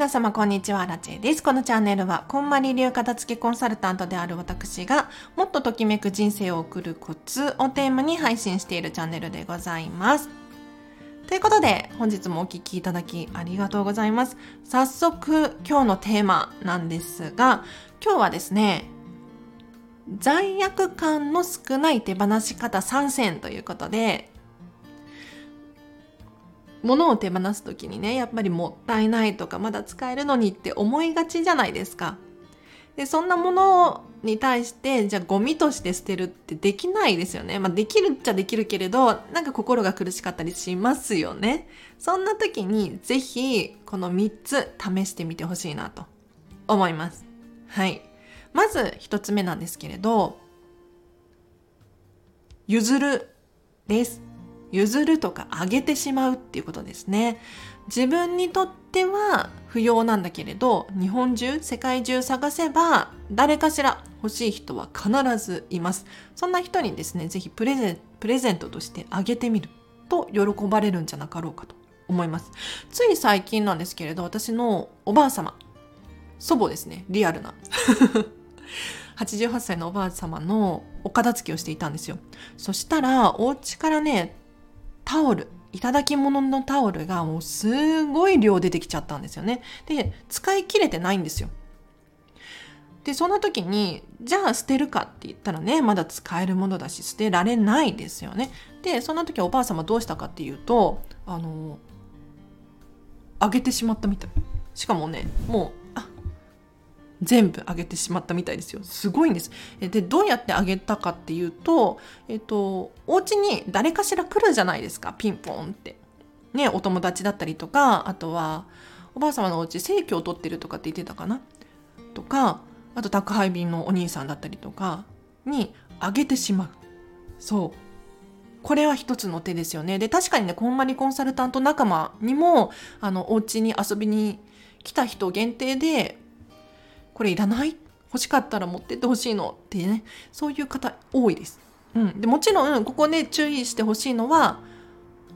皆様こんにちは、ラチェです。このチャンネルは、こんまり流片付けコンサルタントである私が、もっとときめく人生を送るコツをテーマに配信しているチャンネルでございます。ということで、本日もお聴きいただきありがとうございます。早速、今日のテーマなんですが、今日はですね、罪悪感の少ない手放し方参戦ということで、物を手放す時にねやっぱりもったいないとかまだ使えるのにって思いがちじゃないですか。でそんなものに対してじゃあゴミとして捨てるってできないですよね。まあできるっちゃできるけれどなんか心が苦しかったりしますよね。そんな時にぜひこの3つ試してみてほしいなと思います。はい。まず1つ目なんですけれど譲るです。譲るとかあげてしまうっていうことですね。自分にとっては不要なんだけれど、日本中、世界中探せば、誰かしら欲しい人は必ずいます。そんな人にですね、ぜひプレゼンプレゼントとしてあげてみると喜ばれるんじゃなかろうかと思います。つい最近なんですけれど、私のおばあ様、祖母ですね、リアルな。88歳のおばあ様のお片付けをしていたんですよ。そしたら、お家からね、タオルいただき物ののタオルがもうすごい量出てきちゃったんですよね。で、使い切れてないんですよ。で、そんな時に、じゃあ捨てるかって言ったらね、まだ使えるものだし、捨てられないですよね。で、そんな時おばあ様どうしたかっていうと、あの、あげてしまったみたい。しかもね、もう全部あげてしまったみたいですよ。すごいんです。で、どうやってあげたかっていうと、えっと、お家に誰かしら来るじゃないですか、ピンポンって。ね、お友達だったりとか、あとは、おばあ様のお家生協を取ってるとかって言ってたかなとか、あと宅配便のお兄さんだったりとかにあげてしまう。そう。これは一つの手ですよね。で、確かにね、こんまりコンサルタント仲間にも、あの、お家に遊びに来た人限定でこれいらない？欲しかったら持ってってほしいの？ってねそういう方多いです。うん、でもちろんここで注意してほしいのは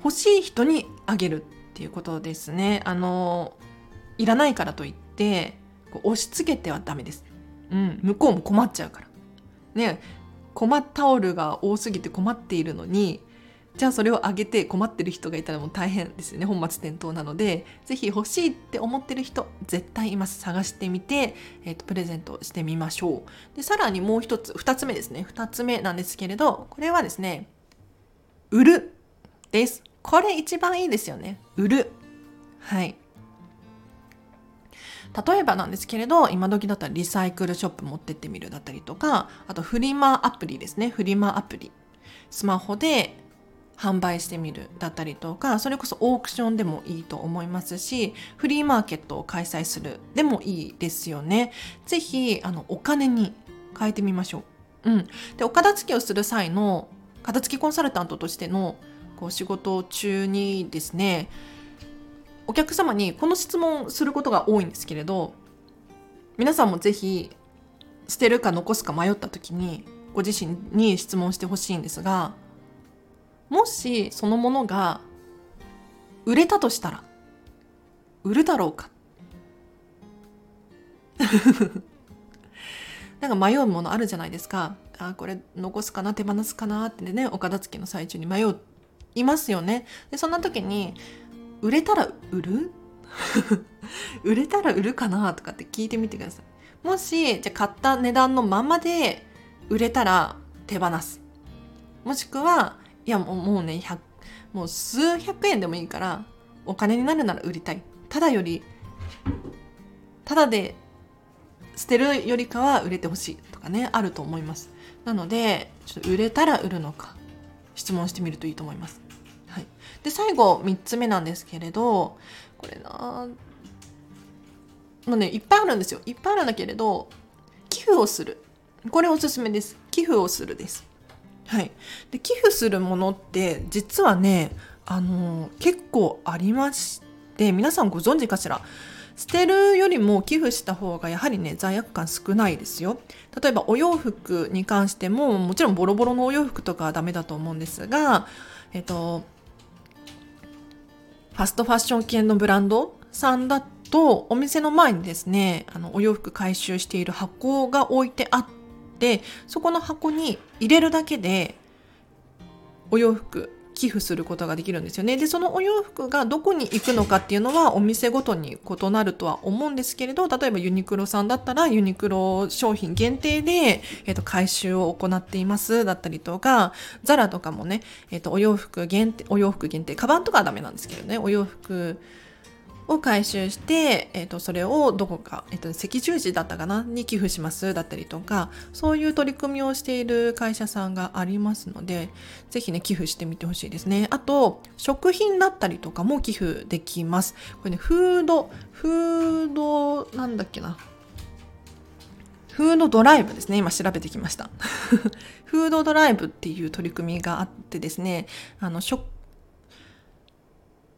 欲しい人にあげるっていうことですね。あのいらないからといってこう押し付けてはダメです。うん、向こうも困っちゃうから。ね困タオルが多すぎて困っているのにじゃあそれをあげて困ってる人がいたらもう大変ですよね。本末転倒なので是非欲しいって思ってる人絶対います探してみて、えーと、プレゼントしてみましょう。でさらにもう一つ2つ目ですね。2つ目なんですけれどこれはですね売るです。これ一番いいですよね。売る。はい。例えばなんですけれど今時だったらリサイクルショップ持ってってみるだったりとかあとフリマアプリですね。フリマアプリ。スマホで販売してみるだったりとかそれこそオークションでもいいと思いますしフリーマーケットを開催するでもいいですよね。是非あのお金に変えてみましょう、うん、でお片付けをする際の片付けコンサルタントとしてのこう仕事中にですねお客様にこの質問することが多いんですけれど皆さんも是非捨てるか残すか迷った時にご自身に質問してほしいんですがもしそのものが売れたとしたら売るだろうか。なんか迷うものあるじゃないですか。あこれ残すかな手放すかなってねお片付けの最中に迷いますよね。でそんな時に売れたら売る？売れたら売るかなとかって聞いてみてください。もしじゃ買った値段のままで売れたら手放す。もしくはいやもうもうねもう数百円でもいいからお金になるなら売りたい。ただよりただで捨てるよりかは売れてほしいとかねあると思います。なのでちょっと売れたら売るのか質問してみるといいと思います、はい、で最後3つ目なんですけれどこれなもうねいっぱいあるんですよ。いっぱいあるんだけれど寄付をする。これおすすめです。寄付をするです。はい、で寄付するものって実はねあの結構ありまして皆さんご存知かしら？捨てるよりも寄付した方がやはりね罪悪感少ないですよ。例えばお洋服に関してももちろんボロボロのお洋服とかはダメだと思うんですがえっとファストファッション系のブランドさんだとお店の前にですねあのお洋服回収している箱が置いてあってそこの箱に入れるだけでお洋服寄付することができるんですよね。で、そのお洋服がどこに行くのかっていうのはお店ごとに異なるとは思うんですけれど、例えばユニクロさんだったらユニクロ商品限定で、えっ、と、回収を行っていますだったりとか、ザラとかもね、えっ、と、お洋服限定、お洋服限定、カバンとかはダメなんですけどね、お洋服を回収して、えーと、それをどこか、えーと、赤十字だったかな？に寄付しますだったりとかそういう取り組みをしている会社さんがありますのでぜひね寄付してみてほしいですね。あと食品だったりとかも寄付できます。これねフードフードなんだっけな？フードドライブですね。今調べてきました。フードドライブっていう取り組みがあってですねあの食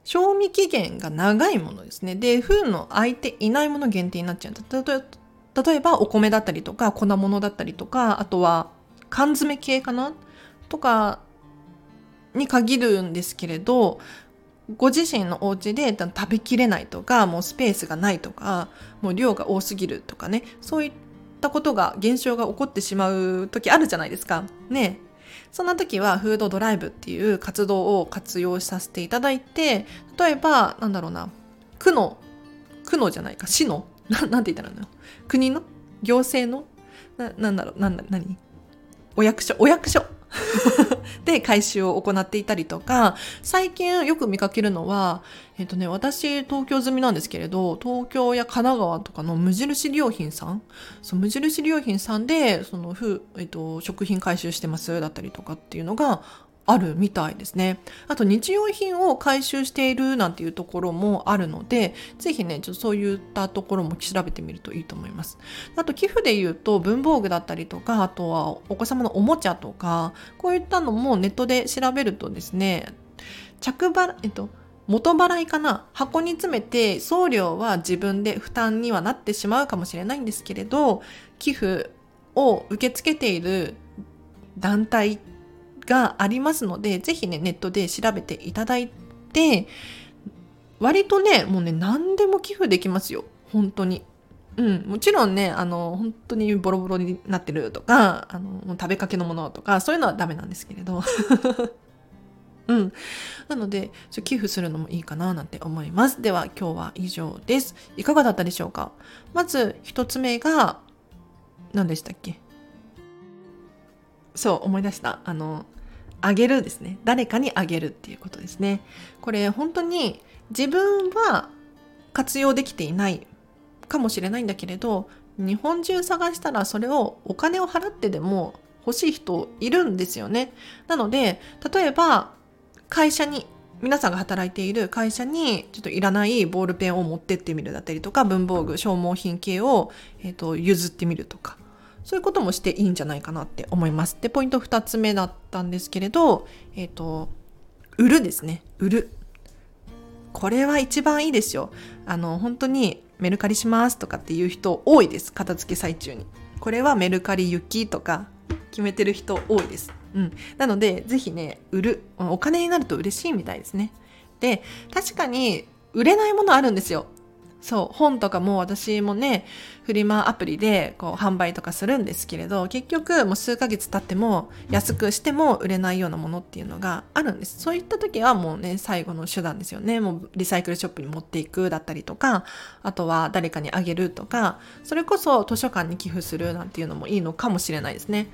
賞味期限が長いものですね。で、封の空いていないもの限定になっちゃう。例えばお米だったりとか粉物だったりとか、あとは缶詰系かな？とかに限るんですけれど、ご自身のお家で食べきれないとか、もうスペースがないとか、もう量が多すぎるとかね、そういったことが、現象が起こってしまう時あるじゃないですか。ね。そんな時はフードドライブっていう活動を活用させていただいて、例えば、なんだろうな、区の、区のじゃないか、市の、ななんて言ったらいいの？国の？行政の？な、なんだろう、なんだ、何？お役所、お役所。で回収を行っていたりとか、最近よく見かけるのは、えっ、とね、私東京済みなんですけれど、東京や神奈川とかの無印良品さん、そう無印良品さんで、その、ふえっ、と、食品回収してますだったりとかっていうのがあるみたいですね。あと日用品を回収しているなんていうところもあるので、ぜひね、ちょっとそういったところも調べてみるといいと思います。あと寄付で言うと文房具だったりとか、あとはお子様のおもちゃとか、こういったのもネットで調べるとですね、着払、えっと、元払いかな？箱に詰めて送料は自分で負担にはなってしまうかもしれないんですけれど、寄付を受け付けている団体がありますので、ぜひね、ネットで調べていただいて、割とね、もうね、何でも寄付できますよ。本当に。うん、もちろんね、あの、本当にボロボロになってるとか、あの、食べかけのものとか、そういうのはダメなんですけれど。うん。なので、寄付するのもいいかななんて思います。では、今日は以上です。いかがだったでしょうか？まず、一つ目が、何でしたっけ？そう、思い出した。あの、あげるですね。誰かにあげるっていうことですね。これ本当に自分は活用できていないかもしれないんだけれど、日本中探したらそれをお金を払ってでも欲しい人いるんですよね。なので、例えば会社に皆さんが働いている会社にちょっといらないボールペンを持ってってみるだったりとか文房具消耗品系を、えーと譲ってみるとかそういうこともしていいんじゃないかなって思います。で、ポイント2つ目だったんですけれど、えっ、ー、と、売るですね。売る。これは一番いいですよ。あの、本当にメルカリしますとかっていう人多いです。片付け最中に。これはメルカリ行きとか決めてる人多いです。うん。なので、ぜひね、売る。お金になると嬉しいみたいですね。で、確かに売れないものあるんですよ。そう、本とかも私もね、フリマアプリでこう販売とかするんですけれど、結局もう数ヶ月経っても安くしても売れないようなものっていうのがあるんです。そういった時はもうね、最後の手段ですよね。もうリサイクルショップに持っていくだったりとか、あとは誰かにあげるとか、それこそ図書館に寄付するなんていうのもいいのかもしれないですね。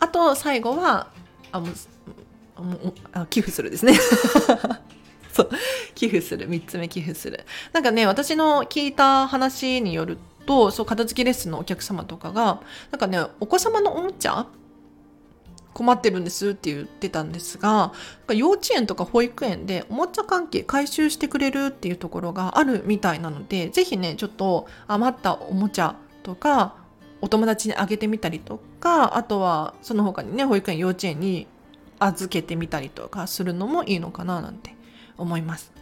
あと最後は、あ、もう、寄付するですね。そう。寄付する。3つ目寄付する。なんかね、私の聞いた話によると、そう、片付けレッスンのお客様とかが、なんかね、お子様のおもちゃ困ってるんですって言ってたんですが、幼稚園とか保育園でおもちゃ関係回収してくれるっていうところがあるみたいなので、ぜひね、ちょっと余ったおもちゃとか、お友達にあげてみたりとか、あとはその他にね、保育園、幼稚園に預けてみたりとかするのもいいのかななんて思います。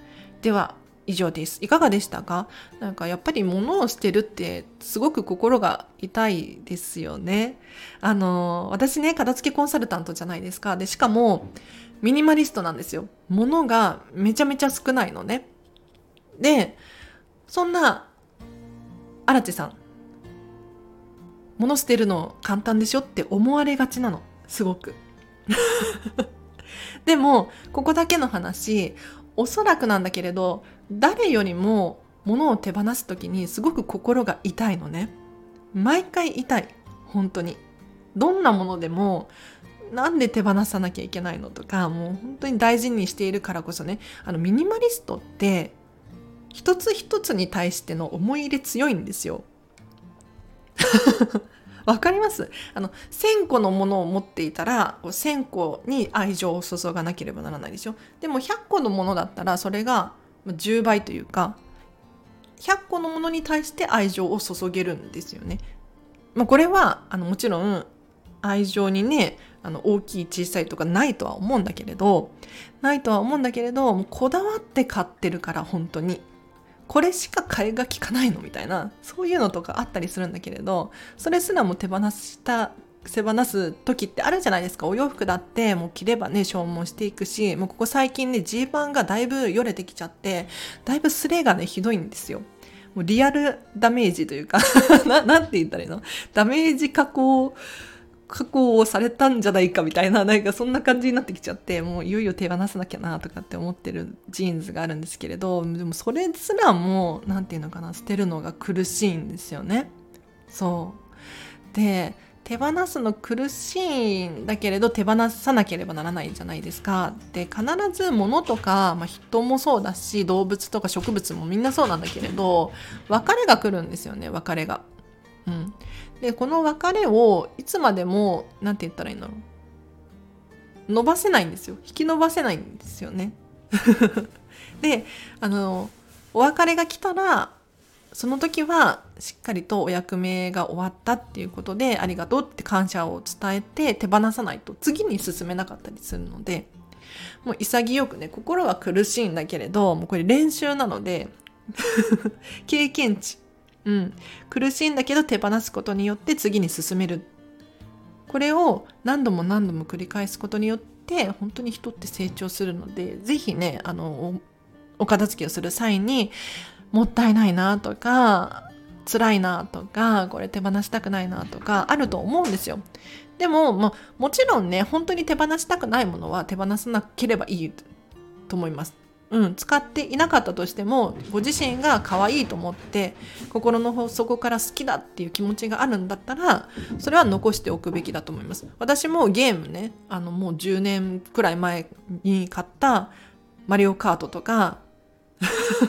では以上です。いかがでしたか？なんかやっぱり物を捨てるってすごく心が痛いですよね。あの、私ね、片付けコンサルタントじゃないですか。で、しかもミニマリストなんですよ。物がめちゃめちゃ少ないのね。で、そんな荒地さん物捨てるの簡単でしょって思われがちなのすごく でもここだけの話おそらくなんだけれど誰よりも物を手放す時にすごく心が痛いのね。毎回痛い。本当に。どんなものでもなんで手放さなきゃいけないのとかもう本当に大事にしているからこそね。あのミニマリストって一つ一つに対しての思い入れ強いんですよ。わかります。あの1000個のものを持っていたら1000個に愛情を注がなければならないでしょ。でも100個のものだったらそれが10倍というか100個のものに対して愛情を注げるんですよね。まあ、これはあのもちろん愛情にねあの大きい小さいとかないとは思うんだけれどないとは思うんだけれどこだわって買ってるから本当に。これしか替えが利かないの？みたいなそういうのとかあったりするんだけれどそれすらも手放した手放す時ってあるじゃないですか。お洋服だってもう着ればね消耗していくしもうここ最近ねジーパンがだいぶよれてきちゃってだいぶスレがねひどいんですよ。もうリアルダメージというか ななんて言ったらいいの？ダメージ加工加工をされたんじゃないかみたいな、なんかそんな感じになってきちゃって、もういよいよ手放さなきゃなとかって思ってるジーンズがあるんですけれど、でもそれすらも、なんていうのかな、捨てるのが苦しいんですよね。そう。で、手放すの苦しいんだけれど手放さなければならないじゃないですか。で必ず物とか、まあ、人もそうだし動物とか植物もみんなそうなんだけれど別れが来るんですよね別れが。うん、でこの別れをいつまでも何て言ったらいいんだろう。伸ばせないんですよ。引き伸ばせないんですよね。であのお別れが来たらその時はしっかりとお役目が終わったっていうことでありがとうって感謝を伝えて手放さないと次に進めなかったりするのでもう潔くね心は苦しいんだけれどもうこれ練習なので 経験値。うん、苦しいんだけど手放すことによって次に進める。これを何度も何度も繰り返すことによって本当に人って成長するので是非ねあのお片付けをする際にもったいないなとか辛いなとかこれ手放したくないなとかあると思うんですよ。でも、まあ、もちろんね本当に手放したくないものは手放さなければいいと思います。うん、使っていなかったとしてもご自身が可愛いと思って心の底から好きだっていう気持ちがあるんだったらそれは残しておくべきだと思います。私もゲームねあのもう10年くらい前に買ったマリオカートとか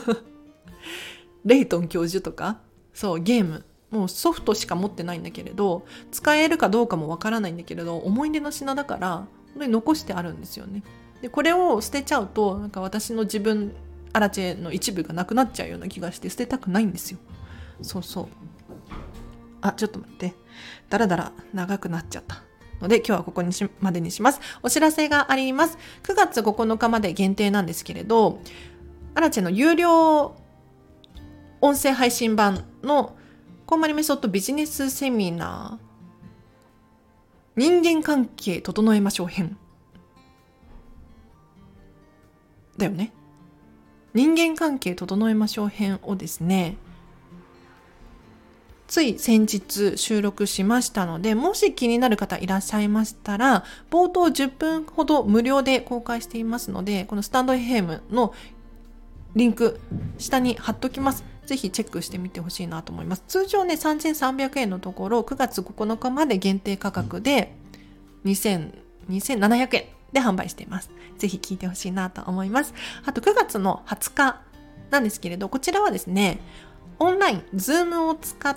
レイトン教授とかそうゲーム。もうソフトしか持ってないんだけれど使えるかどうかもわからないんだけれど思い出の品だから本当に残してあるんですよね。でこれを捨てちゃうとなんか私の自分アラチェの一部がなくなっちゃうような気がして捨てたくないんですよ。そうそう。あちょっと待って。だらだら長くなっちゃったので今日はここにしまでにします。お知らせがあります。9月9日まで限定なんですけれどアラチェの有料音声配信版のコンマリメソッドビジネスセミナー人間関係整えましょう編。だよね。人間関係整えましょう編をですね、つい先日収録しましたので、もし気になる方いらっしゃいましたら、冒頭10分ほど無料で公開していますので、このスタンド FM のリンク下に貼っときます。ぜひチェックしてみてほしいなと思います。通常ね、3300円のところ、9月9日まで限定価格で2000、2700円で販売しています。ぜひ聞いてほしいなと思います。あと9月の20日なんですけれど、こちらはですね、オンライン、 Zoom を使っ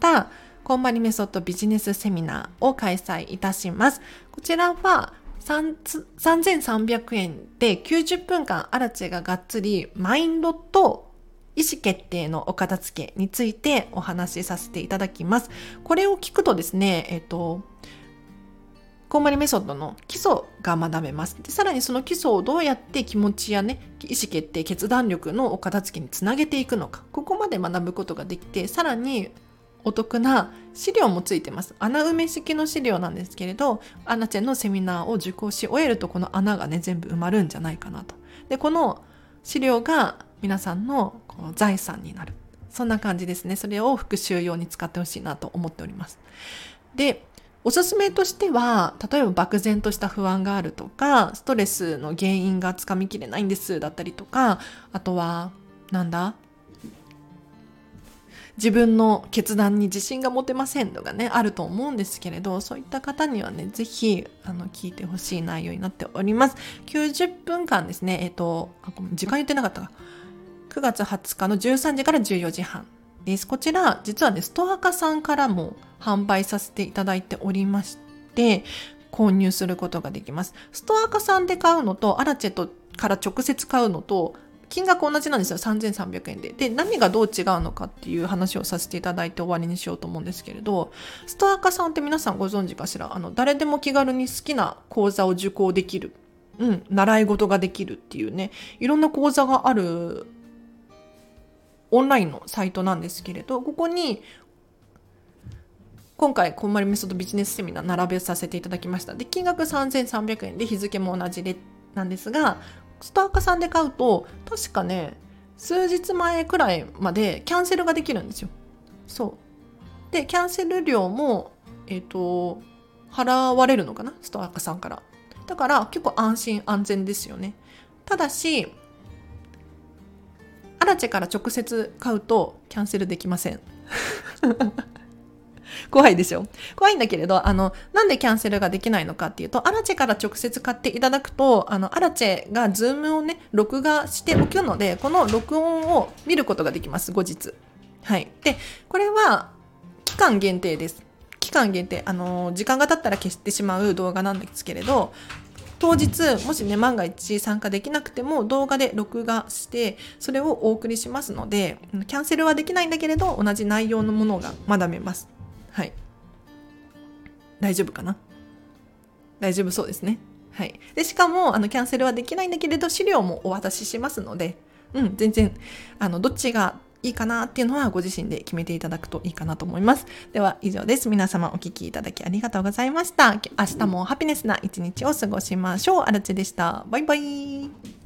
たコンマリメソッドビジネスセミナーを開催いたします。こちらは3300円で90分間アラチェががっつりマインドと意思決定のお片付けについてお話しさせていただきます。これを聞くとですね、えっ、と、コンマリメソッドの基礎が学べます。でさらにその基礎をどうやって気持ちやね、意思決定、決断力のお片付けにつなげていくのか、ここまで学ぶことができて、さらにお得な資料もついてます。穴埋め式の資料なんですけれど、アナチェのセミナーを受講し終えるとこの穴がね、全部埋まるんじゃないかなと。で、この資料が皆さんのこう財産になる。そんな感じですね。それを復習用に使ってほしいなと思っております。で、おすすめとしては、例えば漠然とした不安があるとか、ストレスの原因がつかみきれないんですだったりとか、あとは、なんだ？自分の決断に自信が持てませんとかね、あると思うんですけれど、そういった方にはね、ぜひ、あの、聞いてほしい内容になっております。90分間ですね、えっ、と、あ、ごめん、時間言ってなかったか。9月20日の13時から14時半です。こちら、実はね、ストアカさんからも販売させていただいておりまして、購入することができます。ストアカさんで買うのと、アラチェットから直接買うのと、金額同じなんですよ。3300円で。で、何がどう違うのかっていう話をさせていただいて終わりにしようと思うんですけれど、ストアカさんって皆さんご存知かしら？あの、誰でも気軽に好きな講座を受講できる。うん、習い事ができるっていうね、いろんな講座があるオンラインのサイトなんですけれど、ここに今回、こんまりメソッドビジネスセミナー並べさせていただきました。で、金額3300円で日付も同じでなんですが、ストアカさんで買うと、確かね、数日前くらいまでキャンセルができるんですよ。そう。で、キャンセル料も、えっ、ー、と、払われるのかな？ストアカさんから。だから結構安心安全ですよね。ただし、ラチェから直接買うとキャンセルできません。怖いでしょ？怖いんだけれど、あの、なんでキャンセルができないのかっていうと、アラチェから直接買っていただくと、あの、アラチェが Zoom をね、録画しておくので、この録音を見ることができます、後日。はい。で、これは、期間限定です。期間限定、あの、時間が経ったら消してしまう動画なんですけれど、当日、もしね、万が一参加できなくても動画で録画して、それをお送りしますので、キャンセルはできないんだけれど、同じ内容のものが学べます。はい。大丈夫かな？大丈夫そうですね。はい。で、しかも、あの、キャンセルはできないんだけれど、資料もお渡ししますので、うん、全然、あの、どっちがいいかなっていうのはご自身で決めていただくといいかなと思います。では以上です。皆様お聴きいただきありがとうございました。明日もハピネスな一日を過ごしましょう。あらちでした。バイバイ。